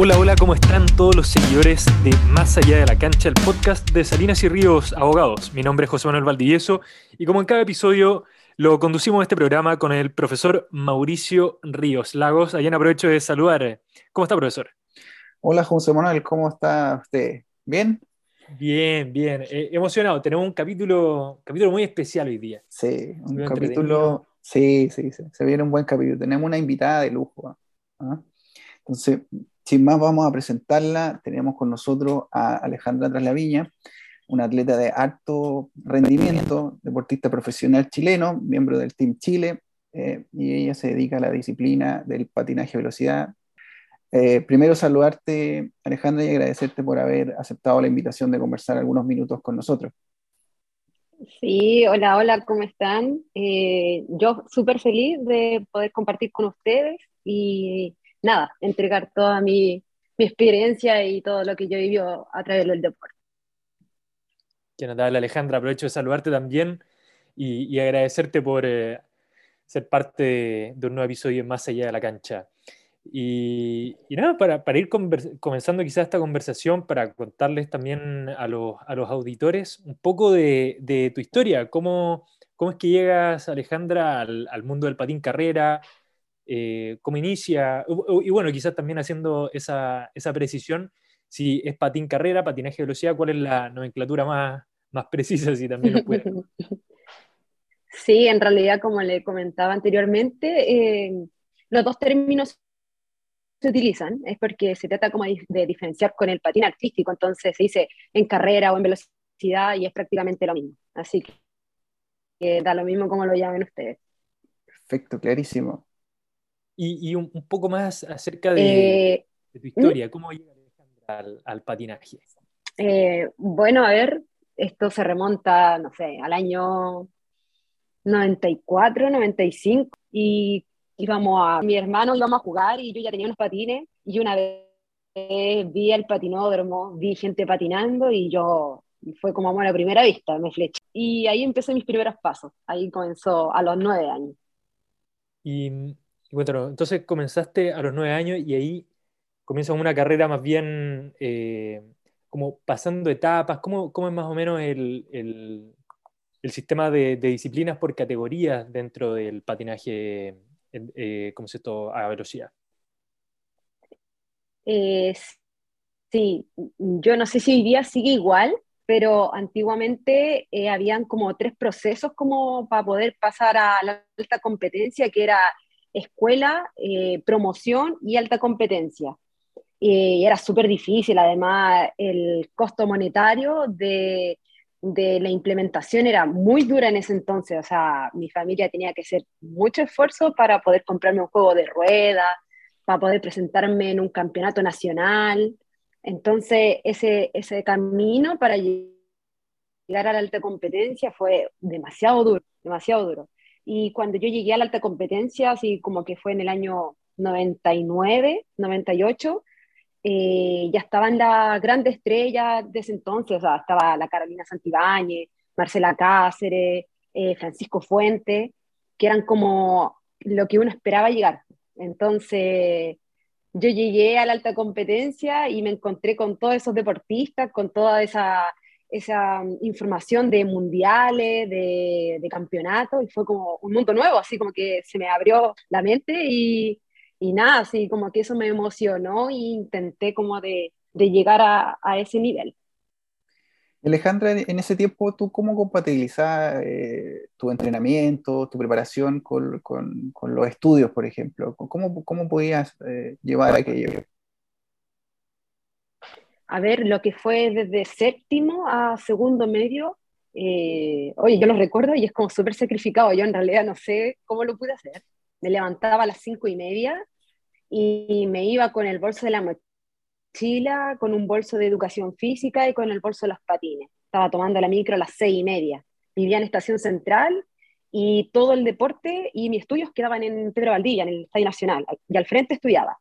Hola, hola, ¿cómo están todos los seguidores de Más Allá de la Cancha, el podcast de Salinas y Ríos Abogados? Mi nombre es José Manuel Valdivieso y como en cada episodio lo conducimos este programa con el profesor Mauricio Ríos Lagos. Allá aprovecho de saludar. ¿Cómo está, profesor? Hola, José Manuel, ¿cómo está usted? ¿Bien? Bien, bien. Eh, emocionado. Tenemos un capítulo, capítulo muy especial hoy día. Sí, un capítulo. Sí, sí, sí, se viene un buen capítulo. Tenemos una invitada de lujo. ¿ah? Entonces, sin más, vamos a presentarla. Tenemos con nosotros a Alejandra Traslaviña, una atleta de alto rendimiento, deportista profesional chileno, miembro del Team Chile, eh, y ella se dedica a la disciplina del patinaje velocidad. Eh, primero saludarte, Alejandra, y agradecerte por haber aceptado la invitación de conversar algunos minutos con nosotros. Sí, hola, hola, ¿cómo están? Eh, yo súper feliz de poder compartir con ustedes y nada, entregar toda mi, experiencia y todo lo que yo he vivido a través del deporte. Que notable, Alejandra. Aprovecho de saludarte también y, agradecerte por eh, ser parte de, un nuevo episodio Más Allá de la Cancha. Y, nada, para, ir comenzando quizás esta conversación, para contarles también a los, auditores un poco de, tu historia, cómo, cómo, es que llegas, Alejandra, al, al mundo del patín carrera, eh, cómo inicia, y bueno, quizás también haciendo esa, precisión, si es patín carrera, patinaje de velocidad, cuál es la nomenclatura más, más precisa, si también lo puede. Sí, en realidad, como le comentaba anteriormente, eh, los dos términos se utilizan, es porque se trata como de diferenciar con el patín artístico, entonces se dice en carrera o en velocidad y es prácticamente lo mismo. Así que da lo mismo como lo llamen ustedes. Perfecto, clarísimo. Y, un, poco más acerca de, eh, tu historia, ¿cómo llega Alejandra al, patinaje? Eh, bueno, a ver, esto se remonta, no sé, al año 94, 95, y íbamos a, mi hermano íbamos a jugar y yo ya tenía unos patines, y una vez vi el patinódromo, vi gente patinando y yo fue como amor a primera vista, me fleché. Y ahí empecé mis primeros pasos, ahí comenzó a los nueve años. Y entonces comenzaste a los nueve años y ahí comienzas una carrera más bien eh, como pasando etapas. ¿Cómo, ¿Cómo, es más o menos el, el, sistema de, disciplinas por categorías dentro del patinaje, eh, ¿cómo se a velocidad? Eh, sí, yo no sé si hoy día sigue igual, pero antiguamente habían como tres procesos como para poder pasar a la alta competencia, que era escuela, eh, promoción y alta competencia. y era súper difícil, además el costo monetario de, de, la implementación era muy dura en ese entonces, o sea, mi familia tenía que hacer mucho esfuerzo para poder comprarme un juego de ruedas, para poder presentarme en un campeonato nacional. Entonces, ese, ese camino para llegar a la alta competencia fue demasiado duro, demasiado duro. Y cuando yo llegué a la alta competencia, así como que fue en el año 99, 98, eh, ya estaban las grandes estrellas de ese entonces, o sea, estaba la Carolina Santibáñez, Marcela Cáceres, eh, Francisco Fuente, que eran como lo que uno esperaba llegar. Entonces, yo llegué a la alta competencia y me encontré con todos esos deportistas, con toda esa esa mm, información de mundiales, de, de campeonatos, y fue como un mundo nuevo, así como que se me abrió la mente y, y nada, así como que eso me emocionó e intenté como de, de llegar a, a, ese nivel. Alejandra, en ese tiempo, ¿tú cómo compatibilizas eh, tu entrenamiento, tu preparación con, con, con, los estudios, por ejemplo? ¿Cómo, cómo podías eh, llevar aquello? A ver lo que fue desde séptimo a segundo medio. Eh, oye, yo lo recuerdo y es como súper sacrificado. Yo en realidad no sé cómo lo pude hacer. Me levantaba a las cinco y media y me iba con el bolso de la mochila, con un bolso de educación física y con el bolso de los patines. Estaba tomando la micro a las seis y media. Vivía en Estación Central y todo el deporte y mis estudios quedaban en Pedro Valdivia, en el Estadio Nacional. Y al frente estudiaba.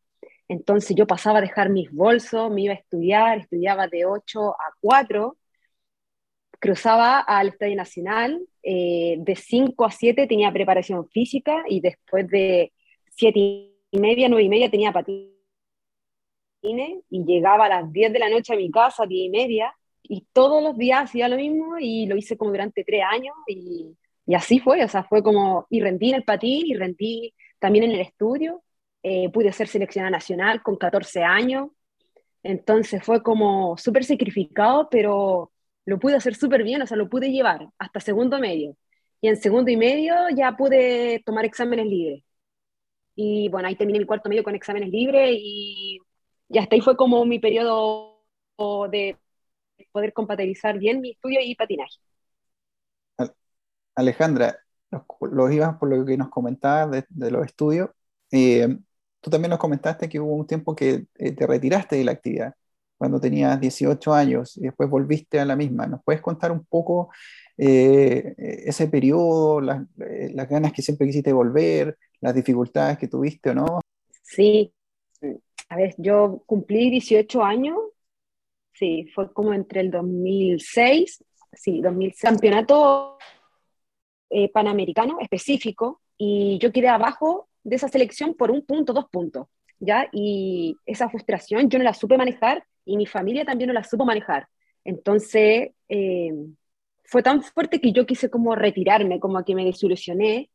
Entonces yo pasaba a dejar mis bolsos, me iba a estudiar, estudiaba de 8 a 4, cruzaba al Estadio Nacional, eh, de 5 a 7 tenía preparación física y después de 7 y media, 9 y media tenía patines y llegaba a las 10 de la noche a mi casa, 10 y media, y todos los días hacía lo mismo y lo hice como durante tres años y, y así fue, o sea, fue como, y rendí en el patín y rendí también en el estudio, eh, pude ser seleccionada nacional con 14 años, entonces fue como súper sacrificado, pero lo pude hacer súper bien, o sea, lo pude llevar hasta segundo medio. Y en segundo y medio ya pude tomar exámenes libres. Y bueno, ahí terminé mi cuarto medio con exámenes libres y, y hasta ahí fue como mi periodo de poder compatibilizar bien mi estudio y patinaje. Alejandra, los, ibas por lo que nos comentabas de, los estudios. Eh, tú también nos comentaste que hubo un tiempo que eh, te retiraste de la actividad cuando tenías 18 años y después volviste a la misma. ¿Nos puedes contar un poco eh, ese periodo, las, las, ganas que siempre quisiste volver, las dificultades que tuviste o no? Sí, a ver, yo cumplí 18 años sí, fue como entre el 2006, sí, 2006, campeonato eh, panamericano específico, y yo quedé abajo de esa selección por un punto, dos puntos, ¿ya? Y esa frustración yo no la supe manejar y mi familia también no la supo manejar. Entonces, eh, fue tan fuerte que yo quise como retirarme, como que me desilusioné.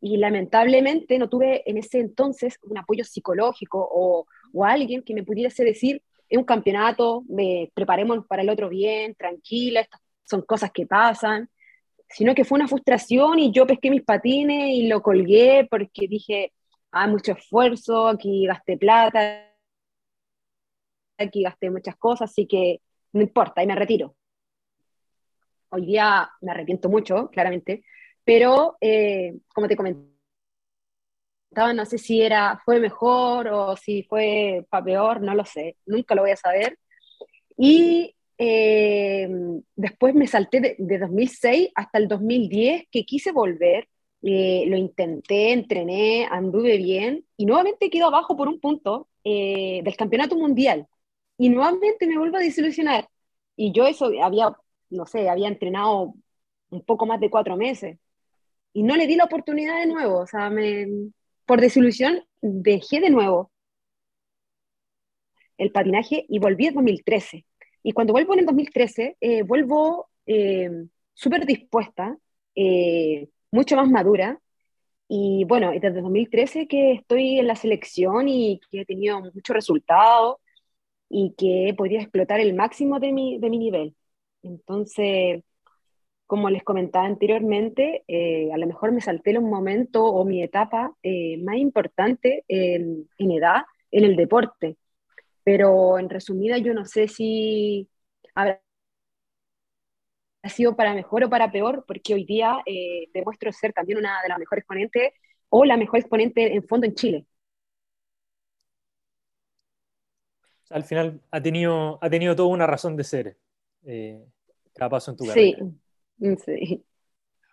Y lamentablemente no tuve en ese entonces un apoyo psicológico o, o alguien que me pudiese decir, es un campeonato, me, preparemos para el otro bien, tranquila, estas son cosas que pasan, sino que fue una frustración y yo pesqué mis patines y lo colgué porque dije, hay mucho esfuerzo, aquí gasté plata, aquí gasté muchas cosas, así que no importa, y me retiro. Hoy día me arrepiento mucho, claramente, pero eh, como te comenté, no sé si era, fue mejor o si fue para peor, no lo sé, nunca lo voy a saber. Y eh, después me salté de, 2006 hasta el 2010, que quise volver, eh, lo intenté, entrené, anduve bien y nuevamente quedo abajo por un punto eh, del campeonato mundial. Y nuevamente me vuelvo a desilusionar. Y yo eso había, no sé, había entrenado un poco más de cuatro meses. Y no le di la oportunidad de nuevo, o sea, me, por desilusión, dejé de nuevo el patinaje y volví en 2013. Y cuando vuelvo en el 2013, eh, vuelvo eh, súper dispuesta, eh, mucho más madura. Y bueno, desde 2013 que estoy en la selección y que he tenido muchos resultados y que he podido explotar el máximo de mi, de mi nivel. Entonces, como les comentaba anteriormente, eh, a lo mejor me salté un momento o mi etapa eh, más importante en, edad en el deporte. Pero en resumida, yo no sé si habrá sido para mejor o para peor, porque hoy día eh, demuestro ser también una de las mejores exponentes o la mejor exponente en fondo en Chile. Al final ha tenido, ha tenido toda una razón de ser cada paso en tu carrera. Sí, Sí.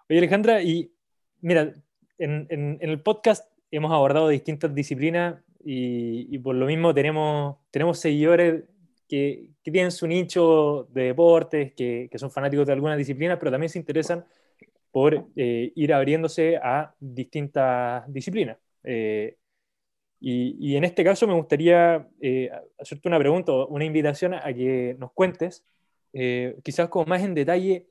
Oye, Alejandra, y mira, en, el podcast hemos abordado distintas disciplinas y, por lo mismo tenemos, tenemos seguidores que, tienen su nicho de deportes, que, son fanáticos de alguna disciplina, pero también se interesan por eh, ir abriéndose a distintas disciplinas. Eh, y, en este caso me gustaría eh, hacerte una pregunta, una invitación a que nos cuentes, quizás con más en detalle,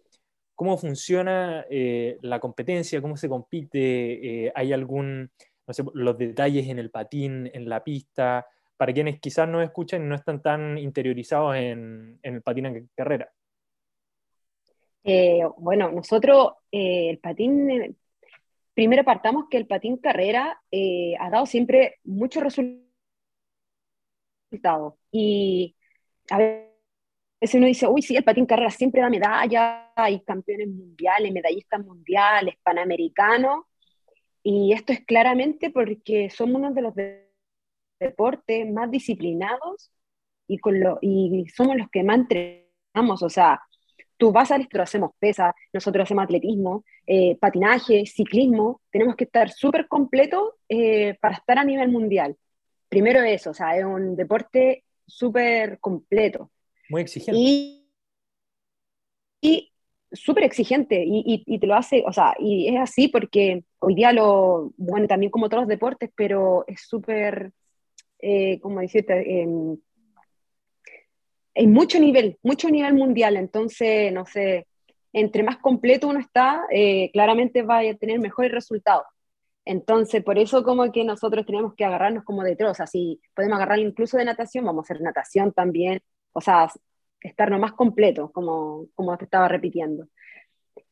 cómo funciona eh, la competencia, cómo se compite, eh, hay algún, no sé, los detalles en el patín, en la pista, para quienes quizás no escuchan y no están tan interiorizados en, el patín carrera. Eh, bueno, nosotros el patín, primero partamos que el patín carrera ha dado siempre muchos resultados. Y a veces uno dice, uy, sí, el patín carrera siempre da medalla, hay campeones mundiales, medallistas mundiales, panamericanos, y esto es claramente porque somos uno de los deportes más disciplinados y, con lo, y somos los que más entrenamos, o sea, tú vas a nosotros hacemos pesa, nosotros hacemos atletismo, eh, patinaje, ciclismo, tenemos que estar súper completos eh, para estar a nivel mundial. Primero eso, o sea, es un deporte súper completo. Muy exigente. Y, súper exigente y, y, te lo hace, o sea, y es así porque hoy día lo, bueno, también como todos los deportes, pero es súper eh, como decirte, hay mucho nivel, mucho nivel mundial, entonces, no sé, entre más completo uno está, eh, claramente va a tener mejores resultados. Entonces, por eso como que nosotros tenemos que agarrarnos como de troza, si podemos agarrar incluso de natación, vamos a hacer natación también, o sea, estar más completo, como, como te estaba repitiendo.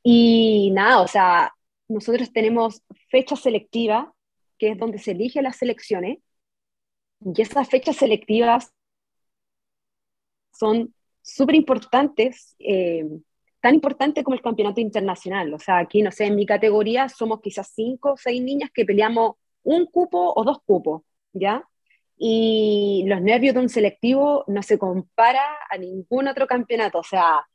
Y nada, o sea, nosotros tenemos fecha selectiva, que es donde se eligen las selecciones, y esas fechas selectivas son súper importantes, eh, tan importantes como el campeonato internacional. O sea, aquí, no sé, en mi categoría somos quizás cinco o seis niñas que peleamos un cupo o dos cupos, ¿ya? Y los nervios de un selectivo no se compara a ningún otro campeonato. O sea,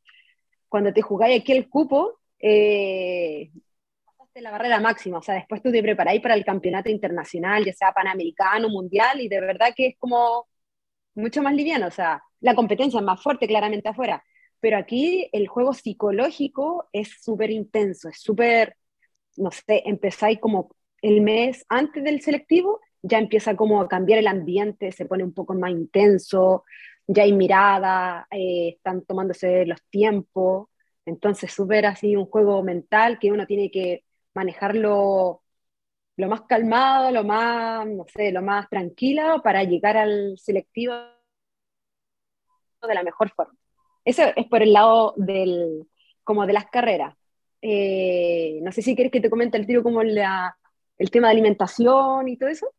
cuando te jugáis aquí el cupo, eh, pasaste la barrera máxima. O sea, después tú te preparáis para el campeonato internacional, ya sea panamericano, mundial, y de verdad que es como mucho más liviano. O sea, la competencia es más fuerte claramente afuera. Pero aquí el juego psicológico es súper intenso, es súper, no sé, empezáis como el mes antes del selectivo ya empieza como a cambiar el ambiente, se pone un poco más intenso, ya hay mirada, eh, están tomándose los tiempos, entonces súper así un juego mental que uno tiene que manejarlo lo más calmado, lo más, no sé, lo más tranquilo para llegar al selectivo de la mejor forma. Eso es por el lado del, como de las carreras. Eh, no sé si quieres que te comente el tiro como la, el tema de alimentación y todo eso.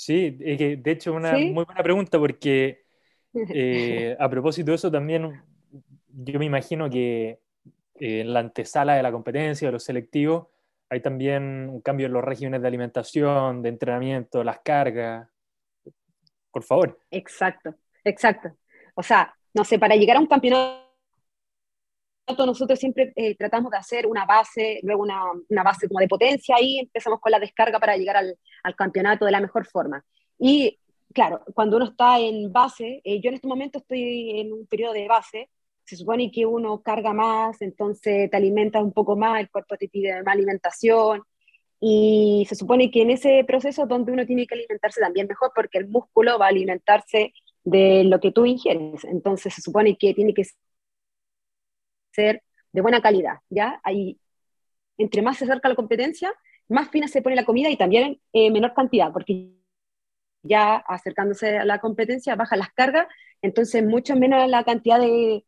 Sí, es que de hecho una muy buena pregunta porque eh, a propósito de eso también yo me imagino que eh, en la antesala de la competencia, de los selectivos, hay también un cambio en los regímenes de alimentación, de entrenamiento, las cargas. Por favor. Exacto, exacto. O sea, no sé, para llegar a un campeonato nosotros siempre eh, tratamos de hacer una base, luego una, una, base como de potencia y empezamos con la descarga para llegar al, al, campeonato de la mejor forma. Y claro, cuando uno está en base, eh, yo en este momento estoy en un periodo de base, se supone que uno carga más, entonces te alimentas un poco más, el cuerpo te pide más alimentación, y se supone que en ese proceso donde uno tiene que alimentarse también mejor, porque el músculo va a alimentarse de lo que tú ingieres, entonces se supone que tiene que ser de buena calidad, ¿ya? Ahí, entre más se acerca la competencia, más fina se pone la comida y también en menor cantidad, porque ya acercándose a la competencia baja las cargas, entonces mucho menos la cantidad de,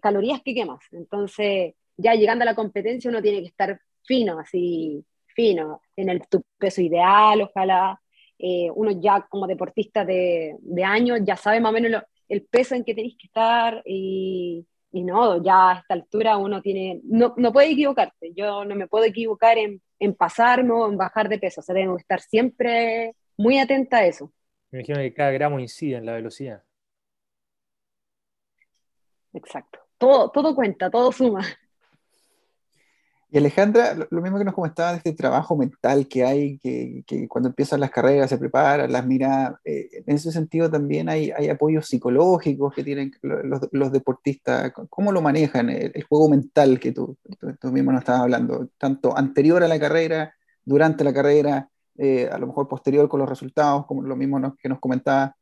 calorías que quemas. Entonces, ya llegando a la competencia uno tiene que estar fino, así, fino, en el tu peso ideal, ojalá. Eh, uno ya como deportista de, de años ya sabe más o menos el peso en que tenéis que estar y, y no, ya a esta altura uno tiene, no, no puede equivocarse, yo no me puedo equivocar en, en pasarme o en bajar de peso, o sea, tengo que estar siempre muy atenta a eso. Me imagino que cada gramo incide en la velocidad. Exacto, todo, todo cuenta, todo suma. Y Alejandra, lo mismo que nos comentaba de este trabajo mental que hay, que, cuando empiezan las carreras se preparan, las mira, eh, en ese sentido también hay, apoyos psicológicos que tienen los, deportistas, ¿cómo lo manejan el, juego mental que tú, tú, mismo nos estabas hablando, tanto anterior a la carrera, durante la carrera, eh, a lo mejor posterior con los resultados, como lo mismo que nos comentaba?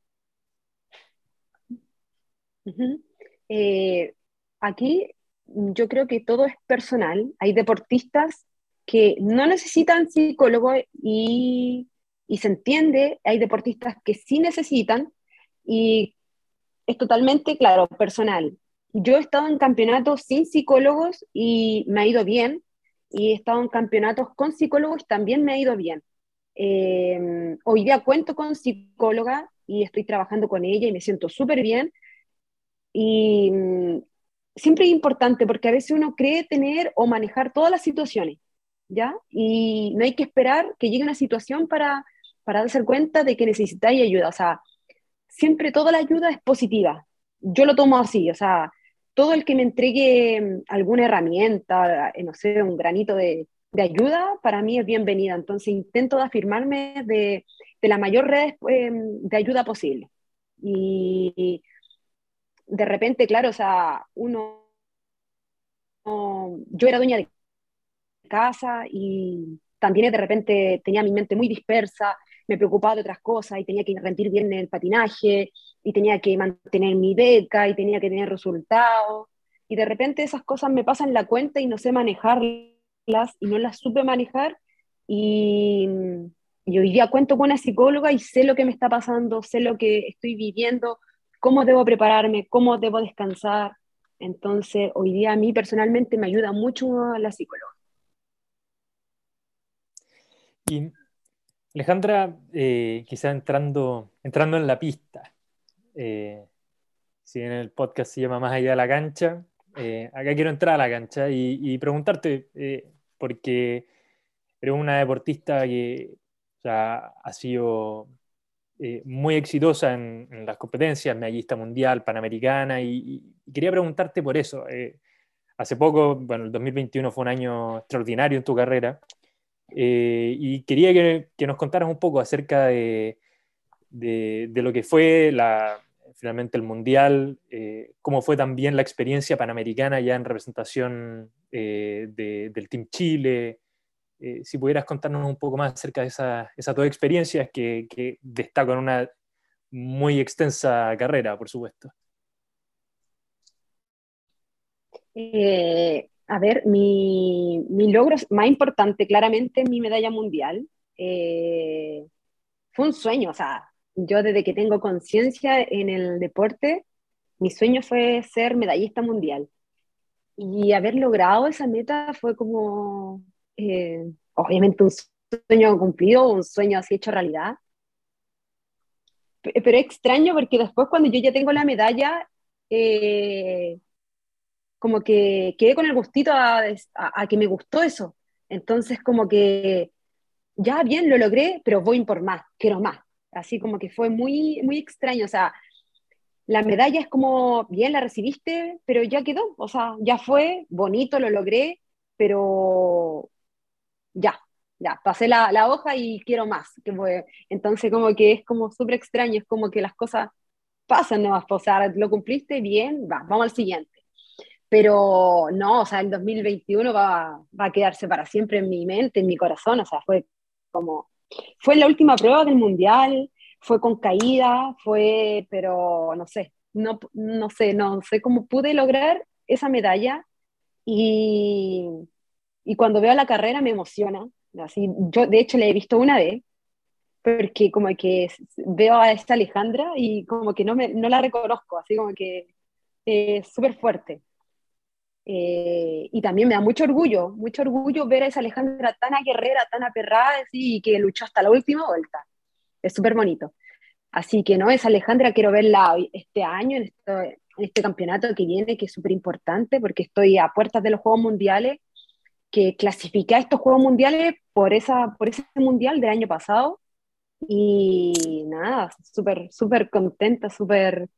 Eh, aquí yo creo que todo es personal. Hay deportistas que no necesitan psicólogo y, y se entiende, hay deportistas que sí necesitan y es totalmente, claro, personal. Yo he estado en campeonatos sin psicólogos y me ha ido bien, y he estado en campeonatos con psicólogos y también me ha ido bien. Eh, hoy día cuento con psicóloga y estoy trabajando con ella y me siento súper bien. Y, siempre es importante porque a veces uno cree tener o manejar todas las situaciones, ¿ya? Y no hay que esperar que llegue una situación para, para darse cuenta de que necesitáis ayuda. O sea, siempre toda la ayuda es positiva. Yo lo tomo así, o sea, todo el que me entregue mm, alguna herramienta, eh, no sé, un granito de, de ayuda, para mí es bienvenida. Entonces intento afirmarme de, de la mayor red em, de ayuda posible. Y, de repente, claro, o sea, uno, yo era dueña de casa y también de repente tenía mi mente muy dispersa me preocupaba de otras cosas y tenía que rendir bien en el patinaje y tenía que mantener mi beca y tenía que tener resultados. Y de repente esas cosas me pasan la cuenta y no sé manejarlas y no las supe manejar. Y, y hoy día cuento con una psicóloga y sé lo que me está pasando, sé lo que estoy viviendo, cómo debo prepararme, cómo debo descansar. Entonces, hoy día a mí personalmente me ayuda mucho la psicóloga. Y Alejandra, eh, quizá entrando, entrando en la pista, eh, si en el podcast se llama Más allá de la cancha, eh, acá quiero entrar a la cancha y, preguntarte, porque eres una deportista que ha sido muy exitosa en, las competencias, medallista mundial, panamericana, y, quería preguntarte por eso. hace poco, bueno, el 2021 fue un año extraordinario en tu carrera, eh, y quería que, nos contaras un poco acerca de, de, lo que fue la, finalmente el Mundial, eh, cómo fue también la experiencia panamericana ya en representación eh, del Team Chile. Si pudieras contarnos un poco más acerca de esas esa dos experiencias que, que destacan una muy extensa carrera, por supuesto. A ver, mi, logro más importante, claramente, mi medalla mundial. Eh, fue un sueño, o sea, yo desde que tengo conciencia en el deporte, mi sueño fue ser medallista mundial. Y haber logrado esa meta fue como, eh, obviamente, un sueño cumplido, un sueño así hecho realidad. Pero es extraño porque después cuando yo ya tengo la medalla, eh, como que quedé con el gustito a, que me gustó eso. Entonces, como que ya bien lo logré, pero voy por más, quiero más. Así como que fue muy, muy extraño. O sea, la medalla es como, bien, la recibiste, pero ya quedó. O sea, ya fue, bonito, lo logré, pero ya, ya, pasé la, la hoja y quiero más. Que fue. Entonces, como que es como súper extraño, es como que las cosas pasan, ¿no? O sea, lo cumpliste bien, va, vamos al siguiente. Pero no, o sea, el 2021 va, va, a quedarse para siempre en mi mente, en mi corazón, o sea, fue como, fue la última prueba del Mundial, fue con caída, fue, pero no sé, no, no sé, no sé cómo pude lograr esa medalla y, y cuando veo la carrera me emociona, así, yo de hecho la he visto una vez, porque como que veo a esta Alejandra y como que no, me, no la reconozco, así como que es súper fuerte. Eh, y también me da mucho orgullo, mucho orgullo ver a esa Alejandra tan aguerrera, tan aperrada, y que luchó hasta la última vuelta. Es súper bonito. Así que no, esa Alejandra quiero verla este año, en, en este campeonato que viene, que es súper importante, porque estoy a puertas de los Juegos Mundiales, que clasifiqué a estos Juegos Mundiales por, esa, por ese Mundial del año pasado. Y nada, súper, súper contenta, súper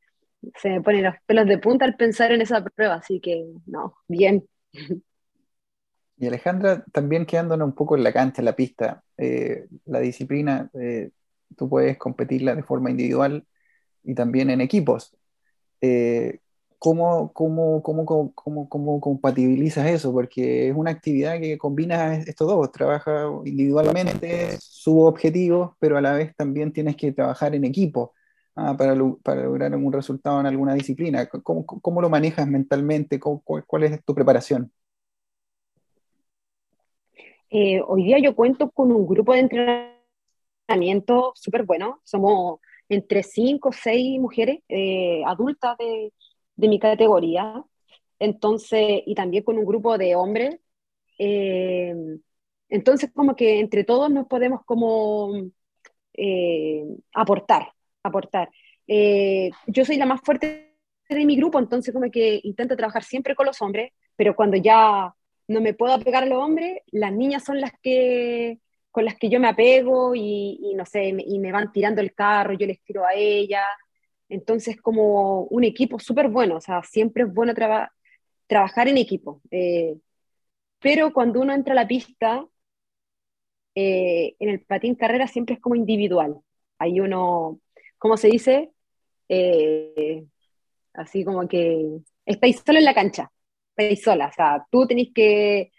se me ponen los pelos de punta al pensar en esa prueba, así que no, bien. Y Alejandra, también quedándonos un poco en la cancha, en la pista, eh, la disciplina, eh, tú puedes competirla de forma individual y también en equipos. Eh, ¿cómo, cómo, cómo, cómo, compatibilizas eso? Porque es una actividad que combina estos dos, trabaja individualmente, subo objetivos, pero a la vez también tienes que trabajar en equipo. Ah, para, lograr algún resultado en alguna disciplina? ¿Cómo, cómo lo manejas mentalmente? ¿Cuál, es tu preparación? Eh, hoy día yo cuento con un grupo de entrenamiento súper bueno. Somos entre cinco o seis mujeres eh, adultas de, de, mi categoría. Entonces, y también con un grupo de hombres. Eh, entonces, como que entre todos nos podemos como aportar aportar. Eh, yo soy la más fuerte de mi grupo, entonces como que intento trabajar siempre con los hombres, pero cuando ya no me puedo apegar a los hombres, las niñas son las que con las que yo me apego y, no sé, y me van tirando el carro, yo les tiro a ella. Entonces, como un equipo súper bueno, o sea, siempre es bueno trabajar en equipo. Eh, pero cuando uno entra a la pista, eh, en el patín carrera siempre es como individual. Hay uno ¿cómo se dice? Eh, así como que estáis solo en la cancha, estáis sola, o sea, tú tenés que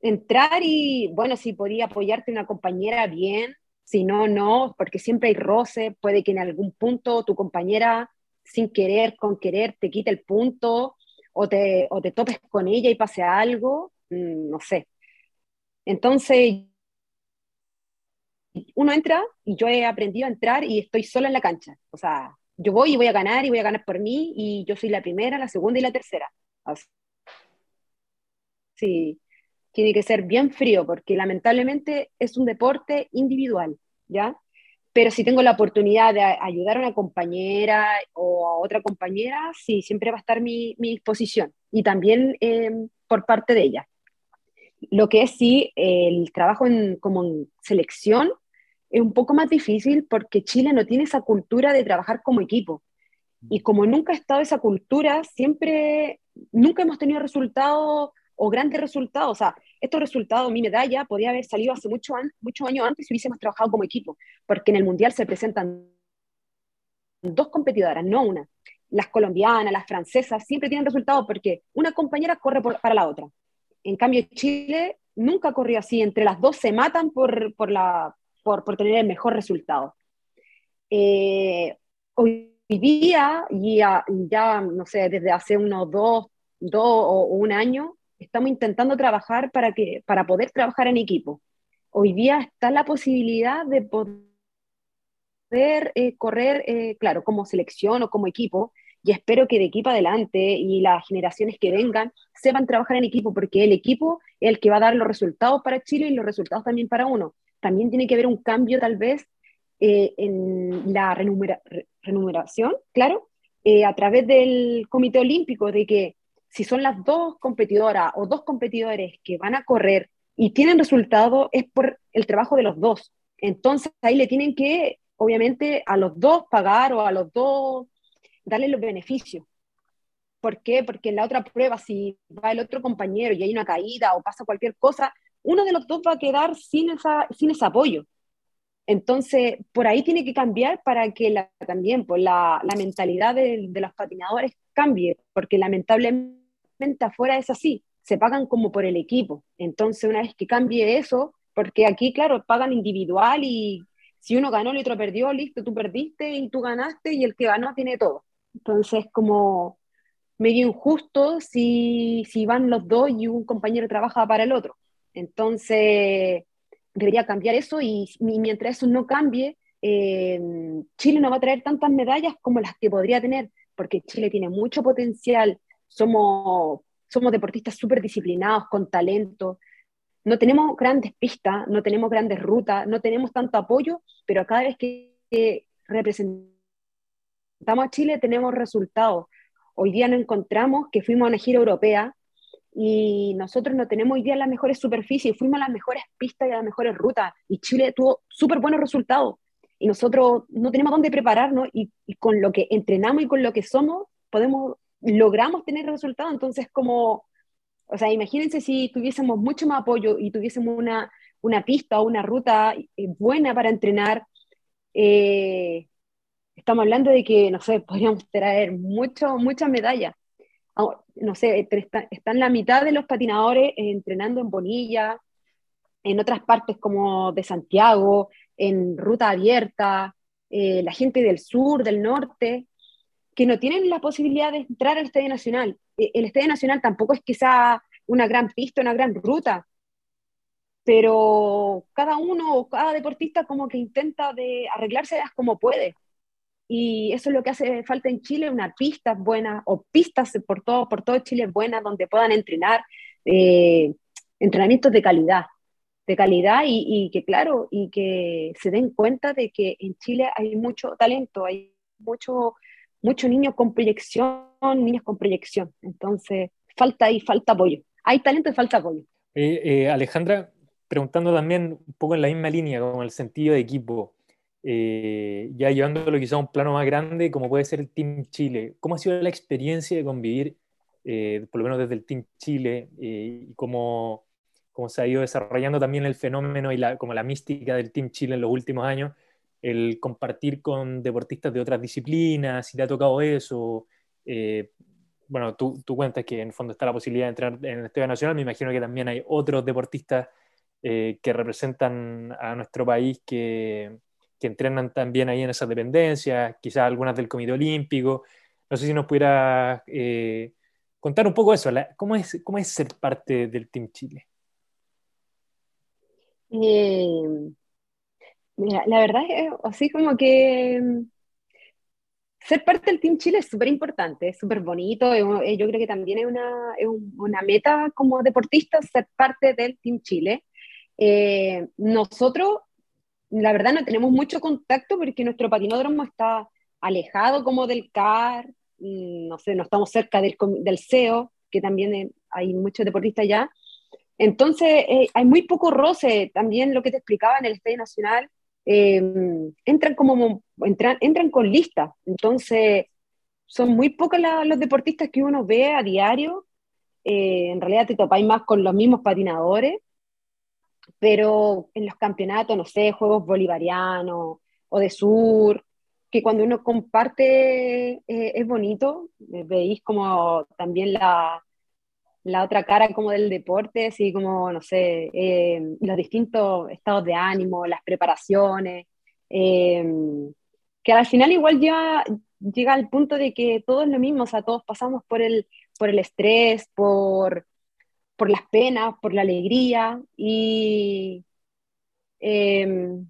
entrar y, bueno, si podía apoyarte una compañera, bien, si no, no, porque siempre hay roce, puede que en algún punto tu compañera, sin querer, con querer, te quite el punto, o te, o te topes con ella y pase algo, mm, no sé. Entonces, uno entra y yo he aprendido a entrar y estoy sola en la cancha. O sea, yo voy y voy a ganar y voy a ganar por mí y yo soy la primera, la segunda y la tercera. sí, tiene que ser bien frío porque lamentablemente es un deporte individual, ¿ya? Pero si tengo la oportunidad de ayudar a una compañera o a otra compañera, sí, siempre va a estar mi, mi disposición y también eh, por parte de ella. Lo que es sí, el trabajo en, como en selección es un poco más difícil porque Chile no tiene esa cultura de trabajar como equipo. Y como nunca ha estado esa cultura, siempre, nunca hemos tenido resultados o grandes resultados. O sea, estos resultados, mi medalla, podría haber salido hace muchos mucho años antes si hubiésemos trabajado como equipo, porque en el Mundial se presentan dos competidoras, no una. Las colombianas, las francesas, siempre tienen resultados porque una compañera corre para la otra. En cambio, Chile nunca corrió así, entre las dos se matan por, por la, por, por tener el mejor resultado. Eh, hoy día, ya, ya, no sé, desde hace unos dos, dos o un año, estamos intentando trabajar para, que, para poder trabajar en equipo. Hoy día está la posibilidad de poder eh, correr, eh, claro, como selección o como equipo, y espero que de equipo adelante y las generaciones que vengan sepan trabajar en equipo, porque el equipo es el que va a dar los resultados para Chile y los resultados también para uno también tiene que haber un cambio tal vez eh, en la remuneración, claro, eh, a través del Comité Olímpico, de que si son las dos competidoras o dos competidores que van a correr y tienen resultado, es por el trabajo de los dos. Entonces ahí le tienen que, obviamente, a los dos pagar o a los dos darle los beneficios. ¿Por qué? Porque en la otra prueba, si va el otro compañero y hay una caída o pasa cualquier cosa, uno de los dos va a quedar sin, esa, sin ese apoyo. Entonces, por ahí tiene que cambiar para que la, también pues, la, la mentalidad de, de, los patinadores cambie, porque lamentablemente afuera es así, se pagan como por el equipo. Entonces, una vez que cambie eso, porque aquí, claro, pagan individual y si uno ganó, el otro perdió, listo, tú perdiste y tú ganaste y el que ganó tiene todo. Entonces, como medio injusto si, si van los dos y un compañero trabaja para el otro. Entonces, debería cambiar eso y, mientras eso no cambie, eh, Chile no va a traer tantas medallas como las que podría tener, porque Chile tiene mucho potencial, somos, somos deportistas súper disciplinados, con talento, no tenemos grandes pistas, no tenemos grandes rutas, no tenemos tanto apoyo, pero cada vez que, representamos a Chile tenemos resultados. Hoy día nos encontramos que fuimos a una gira europea y nosotros no tenemos hoy día las mejores superficies, fuimos a las mejores pistas y a las mejores rutas, y Chile tuvo súper buenos resultados, y nosotros no tenemos dónde prepararnos, y, con lo que entrenamos y con lo que somos, podemos, logramos tener resultados, entonces como, o sea, imagínense si tuviésemos mucho más apoyo y tuviésemos una, una pista o una ruta eh, buena para entrenar, eh, estamos hablando de que, no sé, podríamos traer muchas medallas no sé, está, están la mitad de los patinadores entrenando en Bonilla, en otras partes como de Santiago, en ruta abierta, eh, la gente del sur, del norte, que no tienen la posibilidad de entrar al Estadio Nacional. Eh, el Estadio Nacional tampoco es sea una gran pista, una gran ruta, pero cada uno o cada deportista como que intenta de arreglárselas como puede. Y eso es lo que hace falta en Chile, una pista buena o pistas por todo, por todo Chile buenas donde puedan entrenar, eh, entrenamientos de calidad, de calidad y, y, que claro, y que se den cuenta de que en Chile hay mucho talento, hay mucho, mucho niños con proyección, niños con proyección. Entonces, falta y falta apoyo. Hay talento y falta apoyo. Eh, Alejandra, preguntando también un poco en la misma línea, con el sentido de equipo. Eh, ya llevándolo quizá a un plano más grande, como puede ser el Team Chile. ¿Cómo ha sido la experiencia de convivir, eh, por lo menos desde el Team Chile, eh, y cómo, cómo, se ha ido desarrollando también el fenómeno y como la mística del Team Chile en los últimos años? El compartir con deportistas de otras disciplinas, si te ha tocado eso. bueno, tú, tú cuentas que en el fondo está la posibilidad de entrar en el Estadio Nacional, me imagino que también hay otros deportistas que representan a nuestro país que, que entrenan también ahí en esas dependencias, quizás algunas del Comité Olímpico. No sé si nos pudiera eh, contar un poco eso, ¿cómo es, ¿cómo es ser parte del Team Chile? Eh, mira, la verdad es así como que mm, ser parte del Team Chile es súper importante, es súper bonito, eh, yo creo que también es una, es una meta como deportista ser parte del Team Chile. nosotros la verdad no tenemos mucho contacto porque nuestro patinódromo está alejado como del CAR, mm, no sé, no estamos cerca del, del CEO, que también hay muchos deportistas allá. Entonces, eh, hay muy poco roce, también lo que te explicaba en el Estadio Nacional, em, entran como, entran, entran con lista, entonces son muy pocos los deportistas que uno ve a diario, eh, en realidad te topáis más con los mismos patinadores, pero en los campeonatos, no sé, juegos bolivarianos o de sur, que cuando uno comparte eh, es bonito, eh, veis como también la, la, otra cara como del deporte, así como, no sé, eh, los distintos estados de ánimo, las preparaciones, que al final igual llega, llega al punto de que todo es lo mismo, o sea, todos pasamos por el, por el estrés, por por las penas, por la alegría y em,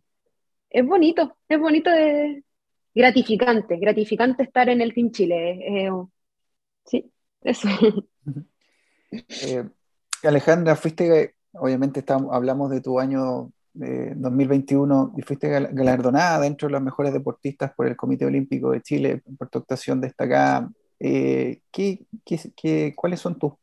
es bonito, es bonito, de, gratificante, gratificante estar en el Team Chile. sí, eso. Eh, Alejandra, fuiste, obviamente estamos, hablamos de tu año 2021 y fuiste galardonada dentro de los mejores deportistas por el Comité Olímpico de Chile por tu actuación destacada. Eh, ¿qué, qué, cuáles son tus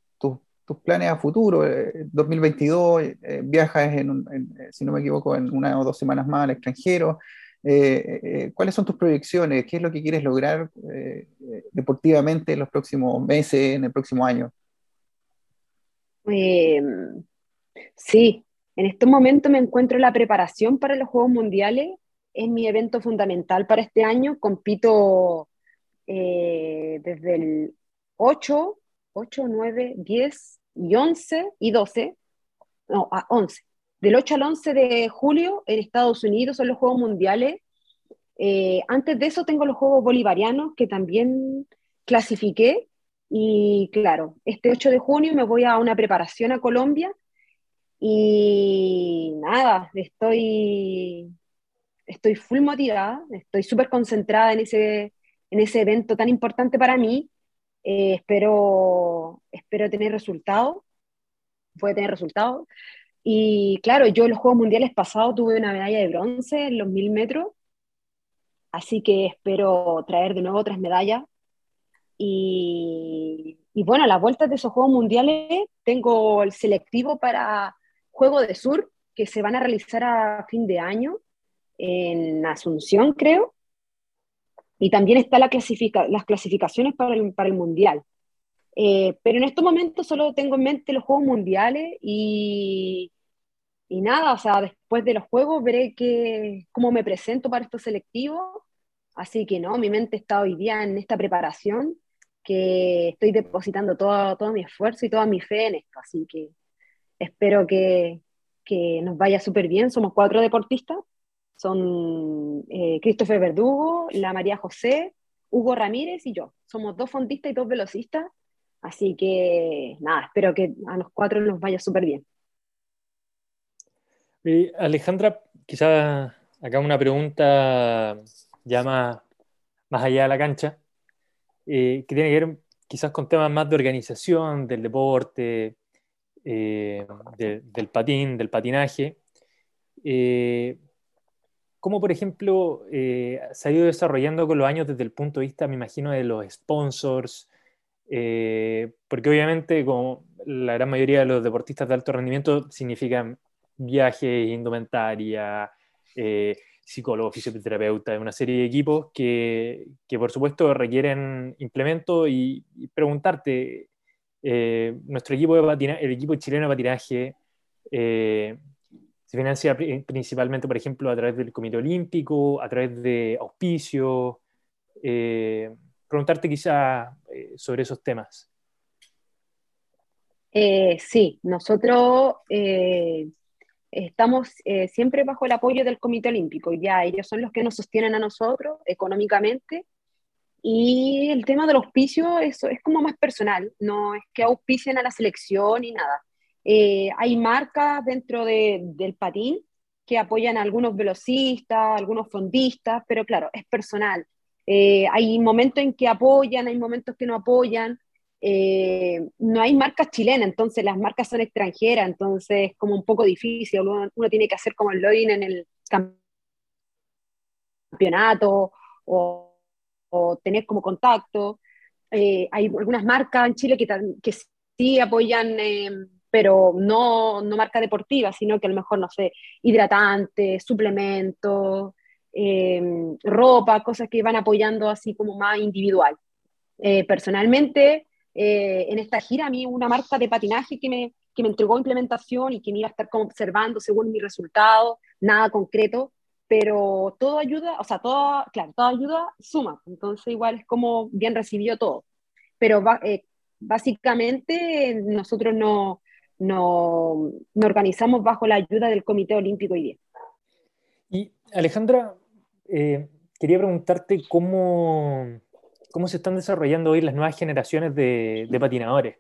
planes a futuro. 2022 eh, eh, viajas, en, eh, si no me equivoco, en una o dos semanas más al extranjero. ¿Cuáles son tus proyecciones? ¿Qué es lo que quieres lograr deportivamente en los próximos meses, en el próximo año? Em, sí, en este momento me encuentro en la preparación para los Juegos Mundiales. Es mi evento fundamental para este año. Compito desde el 8, 8, 9, 10, y 11 y 12, no, a 11. Del 8 al 11 de julio en Estados Unidos son los Juegos Mundiales. Eh, antes de eso tengo los Juegos Bolivarianos que también clasifiqué. Y claro, este 8 de junio me voy a una preparación a Colombia. Y nada, estoy, estoy full motivada, estoy súper concentrada en ese, en ese evento tan importante para mí eh, espero, espero tener resultados, puede tener resultados. Y claro, yo en los Juegos Mundiales pasados tuve una medalla de bronce en los mil metros, así que espero traer de nuevo otras medallas. Y, y bueno, las vueltas de esos Juegos Mundiales tengo el selectivo para Juego de Sur, que se van a realizar a fin de año en Asunción, creo. Y también está la clasifica, las clasificaciones para el, para el Mundial. Eh, pero en estos momentos solo tengo en mente los Juegos Mundiales y, y nada, o sea, después de los Juegos veré que, cómo me presento para estos selectivos. Así que no, mi mente está hoy día en esta preparación, que estoy depositando todo, todo mi esfuerzo y toda mi fe en esto. Así que espero que, que nos vaya súper bien. Somos cuatro deportistas son eh, Verdugo, la María José, Hugo Ramírez y yo. Somos dos fondistas y dos velocistas, así que nada, espero que a los cuatro nos vaya súper bien. Alejandra, quizás acá una pregunta ya más, allá de la cancha, eh, que tiene que ver quizás con temas más de organización, del deporte, eh, del patín, del patinaje. Eh, ¿Cómo, por ejemplo, eh, se ha ido desarrollando con los años desde el punto de vista, me imagino, de los sponsors? Porque obviamente, como la gran mayoría de los deportistas de alto rendimiento, significan viajes, indumentaria, eh, psicólogo, fisioterapeuta, una serie de equipos que, que por supuesto requieren implemento y, preguntarte, nuestro equipo de patinaje, el equipo chileno de patinaje, se financia principalmente, por ejemplo, a través del Comité Olímpico, a través de auspicio. Eh, preguntarte quizá eh, sobre esos temas. Eh, sí, nosotros estamos eh, siempre bajo el apoyo del Comité Olímpico. Ya ellos son los que nos sostienen a nosotros económicamente. Y el tema del auspicio eso es como más personal, no es que auspicien a la selección ni nada. Eh, hay marcas dentro del patín que apoyan a algunos velocistas, algunos fondistas, pero claro, es personal. Eh, hay momentos en que apoyan, hay momentos que no apoyan. Eh, no hay marcas chilenas, entonces las marcas son extranjeras, entonces es como un poco difícil. Uno, tiene que hacer como el login en el campeonato o, tener como contacto. Eh, hay algunas marcas en Chile que, que sí apoyan, pero no, no marca deportiva, sino que a lo mejor, no sé, hidratantes, suplementos, Em, ropa, cosas que van apoyando así como más individual. Eh, personalmente, eh, en esta gira a mí una marca de patinaje que me, que me entregó implementación y que me iba a estar como observando según mi resultado, nada concreto, pero todo ayuda, o sea, todo, claro, toda ayuda suma, entonces igual es como bien recibió todo. Pero eh, básicamente nosotros no, no, no, organizamos bajo la ayuda del Comité Olímpico hoy día. Y Alejandra, eh, quería preguntarte cómo, cómo se están desarrollando hoy las nuevas generaciones de, patinadores.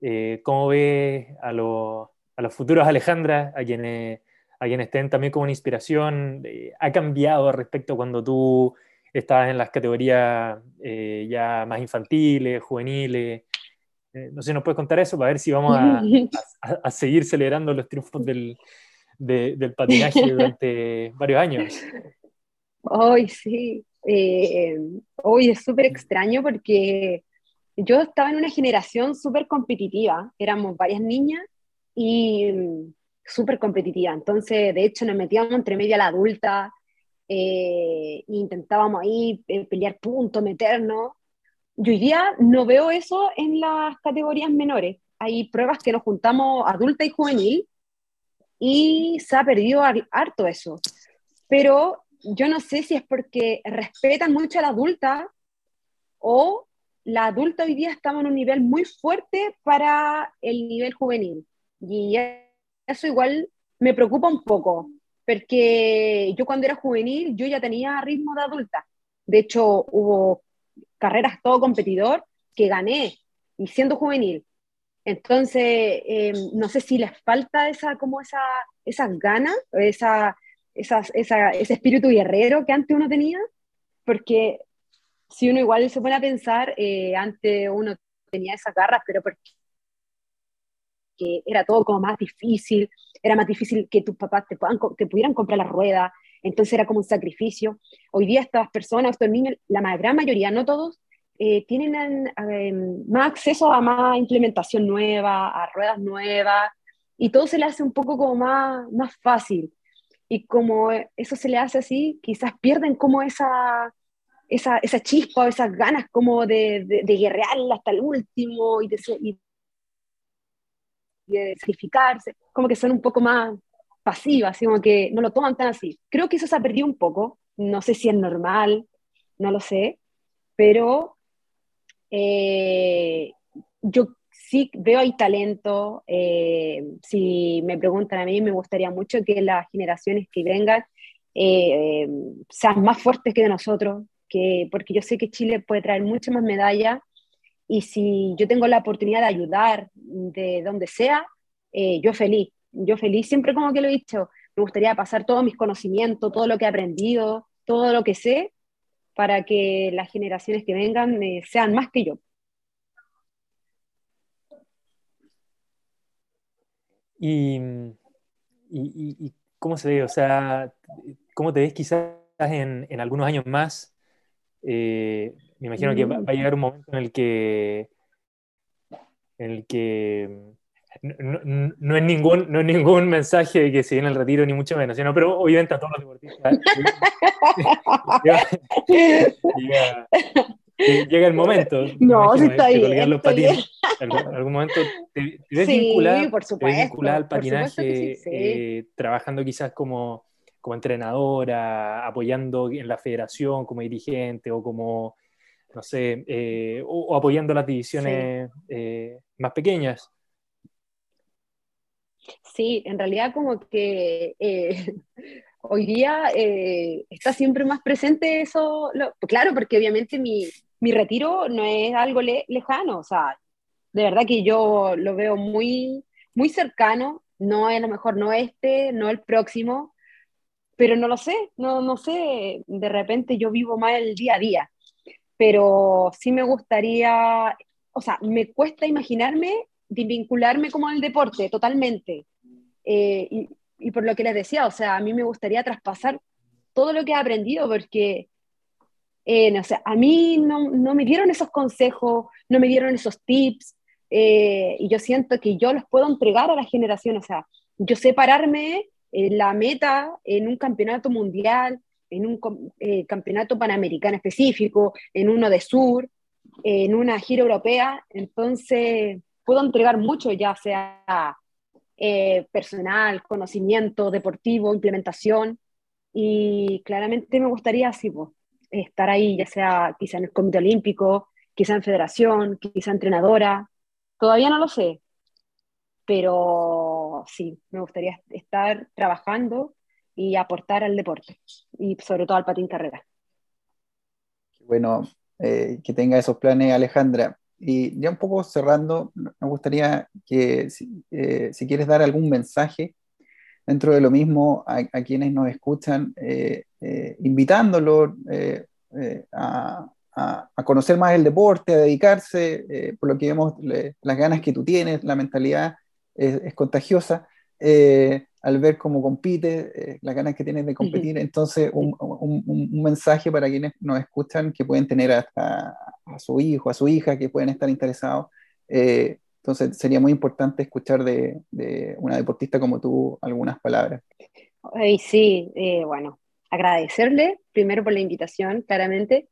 Eh, ¿Cómo ves a, a, los futuros Alejandra, a quienes, a quienes estén también como una inspiración? Eh, ¿Ha cambiado respecto a cuando tú estabas en las categorías ya más infantiles, juveniles? no sé, ¿nos puedes contar eso para ver si vamos a, a seguir celebrando los triunfos del, del patinaje durante varios años. Hoy sí, eh, hoy es súper extraño porque yo estaba en una generación súper competitiva, éramos varias niñas y mm, súper competitiva, entonces de hecho nos metíamos entre media la adulta, eh, e intentábamos ahí eh, pelear puntos, meternos. Yo hoy día no veo eso en las categorías menores. Hay pruebas que nos juntamos adulta y juvenil y se ha perdido harto eso. Pero yo no sé si es porque respetan mucho a la adulta o la adulta hoy día estamos en un nivel muy fuerte para el nivel juvenil. Y eso igual me preocupa un poco, porque yo cuando era juvenil yo ya tenía ritmo de adulta. De hecho, hubo carreras todo competidor que gané y siendo juvenil. Entonces, em, no sé si les falta esa, como esa, esas ganas, esa, ese espíritu guerrero que antes uno tenía, porque si uno igual se pone a pensar, eh, antes uno tenía esas garras, pero porque era todo como más difícil, era más difícil que tus papás te, puedan, te pudieran comprar la rueda, entonces era como un sacrificio. Hoy día estas personas, estos niños, la gran mayoría, no todos, eh, tienen más acceso a más implementación nueva, a ruedas nuevas, y todo se le hace un poco como más, más fácil. Y como eso se le hace así, quizás pierden como esa, esa, esa chispa o esas ganas como de, de, de hasta el último y de, y de sacrificarse, como que son un poco más pasivas, como que no lo toman tan así. Creo que eso se ha perdido un poco, no sé si es normal, no lo sé, pero eh, yo sí veo ahí talento. Eh, si me preguntan a mí, me gustaría mucho que las generaciones que vengan eh, sean más fuertes que nosotros, que, porque yo sé que Chile puede traer muchas más medallas y si yo tengo la oportunidad de ayudar de donde sea, yo feliz. Yo feliz, siempre como que lo he dicho, me gustaría pasar todos mis conocimientos, todo lo que he aprendido, todo lo que sé, para que las generaciones que vengan eh, sean más que yo. Y, y, cómo se ve, o sea, cómo te ves quizás en, en algunos años más. Eh, me imagino que va, va, a llegar un momento en el que, en el que no, es ningún, no es ningún mensaje de que se viene el retiro, ni mucho menos, sino, pero obviamente a todos los deportistas llega, el momento. No, si está ahí. los patines. En algún momento te, ves sí, por supuesto, al patinaje, eh, trabajando quizás como, como entrenadora, apoyando en la federación como dirigente o como, no sé, eh, o, apoyando las divisiones eh, más pequeñas. Sí, en realidad como que eh, hoy día eh, está siempre más presente eso, claro, porque obviamente mi, mi, retiro no es algo lejano, o sea, de verdad que yo lo veo muy, muy cercano, no a lo mejor no este, no el próximo, pero no lo sé, no, no sé, de repente yo vivo más el día a día, pero sí me gustaría, o sea, me cuesta imaginarme vincularme como al deporte totalmente. Eh, y, y, por lo que les decía, o sea, a mí me gustaría traspasar todo lo que he aprendido porque, eh, no sé, a mí no, no, me dieron esos consejos, no me dieron esos tips, eh, y yo siento que yo los puedo entregar a la generación, o sea, yo sé pararme en la meta en un campeonato mundial, en un campeonato panamericano específico, en uno de sur, en una gira europea, entonces puedo entregar mucho, ya sea eh, personal, conocimiento deportivo, implementación, y claramente me gustaría así, pues, estar ahí, ya sea quizá en el Comité Olímpico, quizá en federación, quizá entrenadora, todavía no lo sé, pero sí, me gustaría estar trabajando y aportar al deporte, y sobre todo al patín carrera. Bueno, eh, que tenga esos planes, Alejandra. Y ya un poco cerrando, me gustaría que eh, si, quieres dar algún mensaje dentro de lo mismo a, quienes nos escuchan, eh, eh invitándolos a, conocer más el deporte, a dedicarse, por lo que vemos, las ganas que tú tienes, la mentalidad es, contagiosa al ver cómo compite, las ganas que tienes de competir. Entonces, un, mensaje para quienes nos escuchan que pueden tener hasta a su hijo, a su hija, que pueden estar interesados. Eh, entonces, sería muy importante escuchar de, una deportista como tú algunas palabras. sí, eh, bueno, agradecerle primero por la invitación, claramente.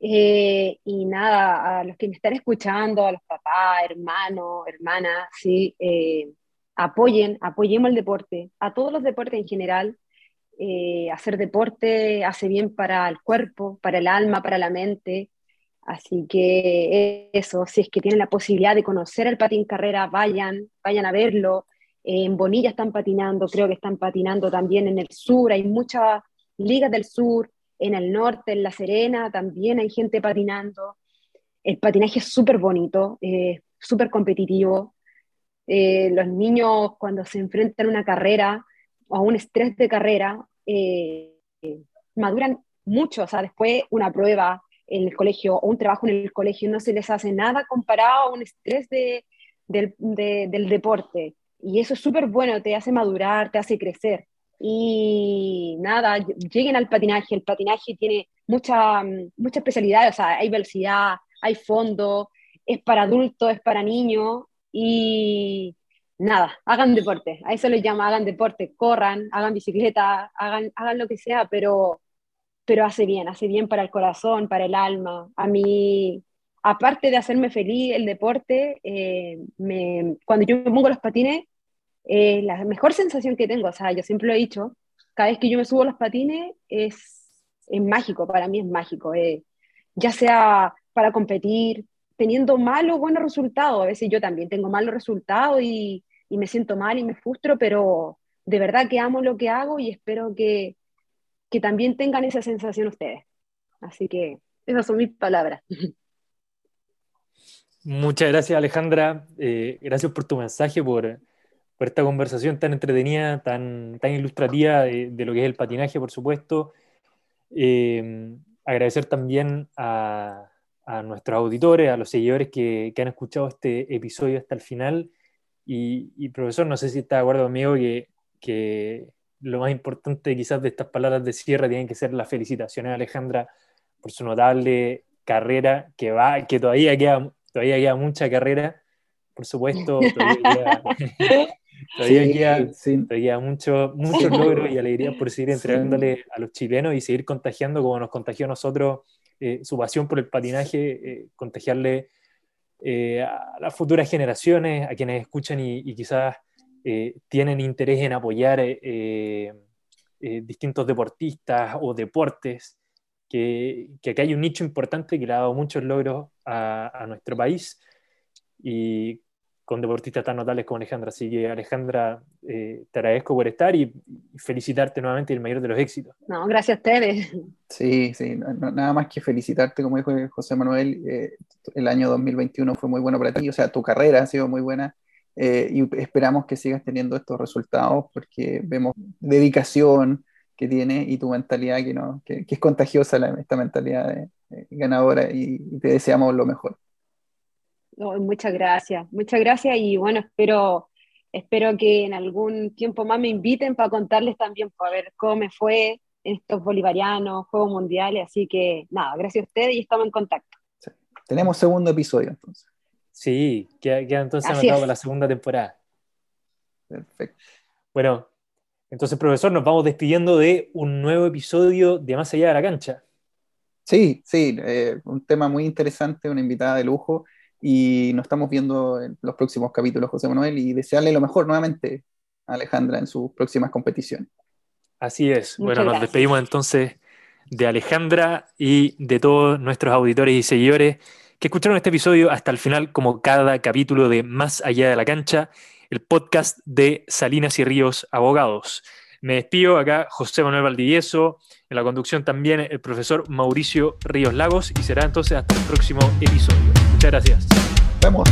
Eh, y nada, a los que me están escuchando, a los papás, hermanos, hermanas, sí, apoyen, apoyemos el deporte, a todos los deportes en general. hacer deporte hace bien para el cuerpo, para el alma, para la mente. Así que eso, si es que tienen la posibilidad de conocer el patín carrera, vayan, vayan a verlo. En Bonilla están patinando, creo que están patinando también en el sur, hay muchas ligas del sur, en el norte, en La Serena, también hay gente patinando. El patinaje es súper bonito, eh, súper competitivo. Eh, los niños cuando se enfrentan a una carrera o a un estrés de carrera, eh, maduran mucho, o sea, después una prueba, en el colegio o un trabajo en el colegio no se les hace nada comparado a un estrés de, del, del deporte. Y eso es súper bueno, te hace madurar, te hace crecer. Y nada, lleguen al patinaje. El patinaje tiene mucha, mucha especialidad, o sea, hay velocidad, hay fondo, es para adultos, es para niños. Y nada, hagan deporte. A eso les llama, hagan deporte, corran, hagan bicicleta, hagan, hagan lo que sea, pero pero hace bien, hace bien para el corazón, para el alma. A mí, aparte de hacerme feliz el deporte, eh, me, cuando yo me pongo los patines, es la mejor sensación que tengo, o sea, yo siempre lo he dicho, cada vez que yo me subo los patines es, es mágico, para mí es mágico, eh, ya sea para competir, teniendo malos o buenos resultados, a veces yo también tengo malos resultados y, y me siento mal y me frustro, pero de verdad que amo lo que hago y espero que, que también tengan esa sensación ustedes. Así que esas son mis palabras. Muchas gracias Alejandra, eh, gracias por tu mensaje, por, por, esta conversación tan entretenida, tan, tan ilustrativa de, lo que es el patinaje, por supuesto. Eh, agradecer también a, a, nuestros auditores, a los seguidores que, que, han escuchado este episodio hasta el final. Y, y profesor, no sé si está de acuerdo conmigo que, que lo más importante quizás de estas palabras de cierre tienen que ser las felicitaciones a Alejandra por su notable carrera, que va, que todavía queda, todavía queda mucha carrera, por supuesto, todavía queda, mucho, muchos logros y alegrías por seguir entregándole a los chilenos y seguir contagiando como nos contagió a nosotros eh, su pasión por el patinaje, eh, contagiarle eh, a las futuras generaciones, a quienes escuchan y quizás tienen interés en apoyar distintos deportistas o deportes, que, que, acá hay un nicho importante que le ha dado muchos logros a, nuestro país. Y con deportistas tan notables como Alejandra. Así que Alejandra, eh, te agradezco por estar y, felicitarte nuevamente el mayor de los éxitos. No, gracias a ustedes. Sí, sí, nada más que felicitarte, como dijo José Manuel, eh, el año 2021 fue muy bueno para ti, o sea, tu carrera ha sido muy buena eh, y esperamos que sigas teniendo estos resultados porque vemos dedicación que tiene y tu mentalidad que, no, que, es contagiosa, esta mentalidad ganadora y te deseamos lo mejor muchas gracias, muchas gracias y bueno, espero, espero que en algún tiempo más me inviten para contarles también, para ver cómo me fue en estos bolivarianos, Juegos Mundiales, así que nada, gracias a ustedes y estamos en contacto. Tenemos segundo episodio entonces. Sí, queda, queda entonces anotado para la segunda temporada. Perfecto. Bueno, entonces profesor, nos vamos despidiendo de un nuevo episodio de Más allá de la cancha. Sí, sí, eh, un tema muy interesante, una invitada de lujo y nos estamos viendo en los próximos capítulos, José Manuel, y desearle lo mejor nuevamente a Alejandra en sus próximas competiciones. Así es. bueno, nos despedimos entonces de Alejandra y de todos nuestros auditores y seguidores que escucharon este episodio hasta el final, como cada capítulo de Más allá de la cancha, el podcast de Salinas y Ríos Abogados. Me despido acá José Manuel Valdivieso, en la conducción también el profesor Mauricio Ríos Lagos y será entonces hasta el próximo episodio. Muchas gracias. Vemos.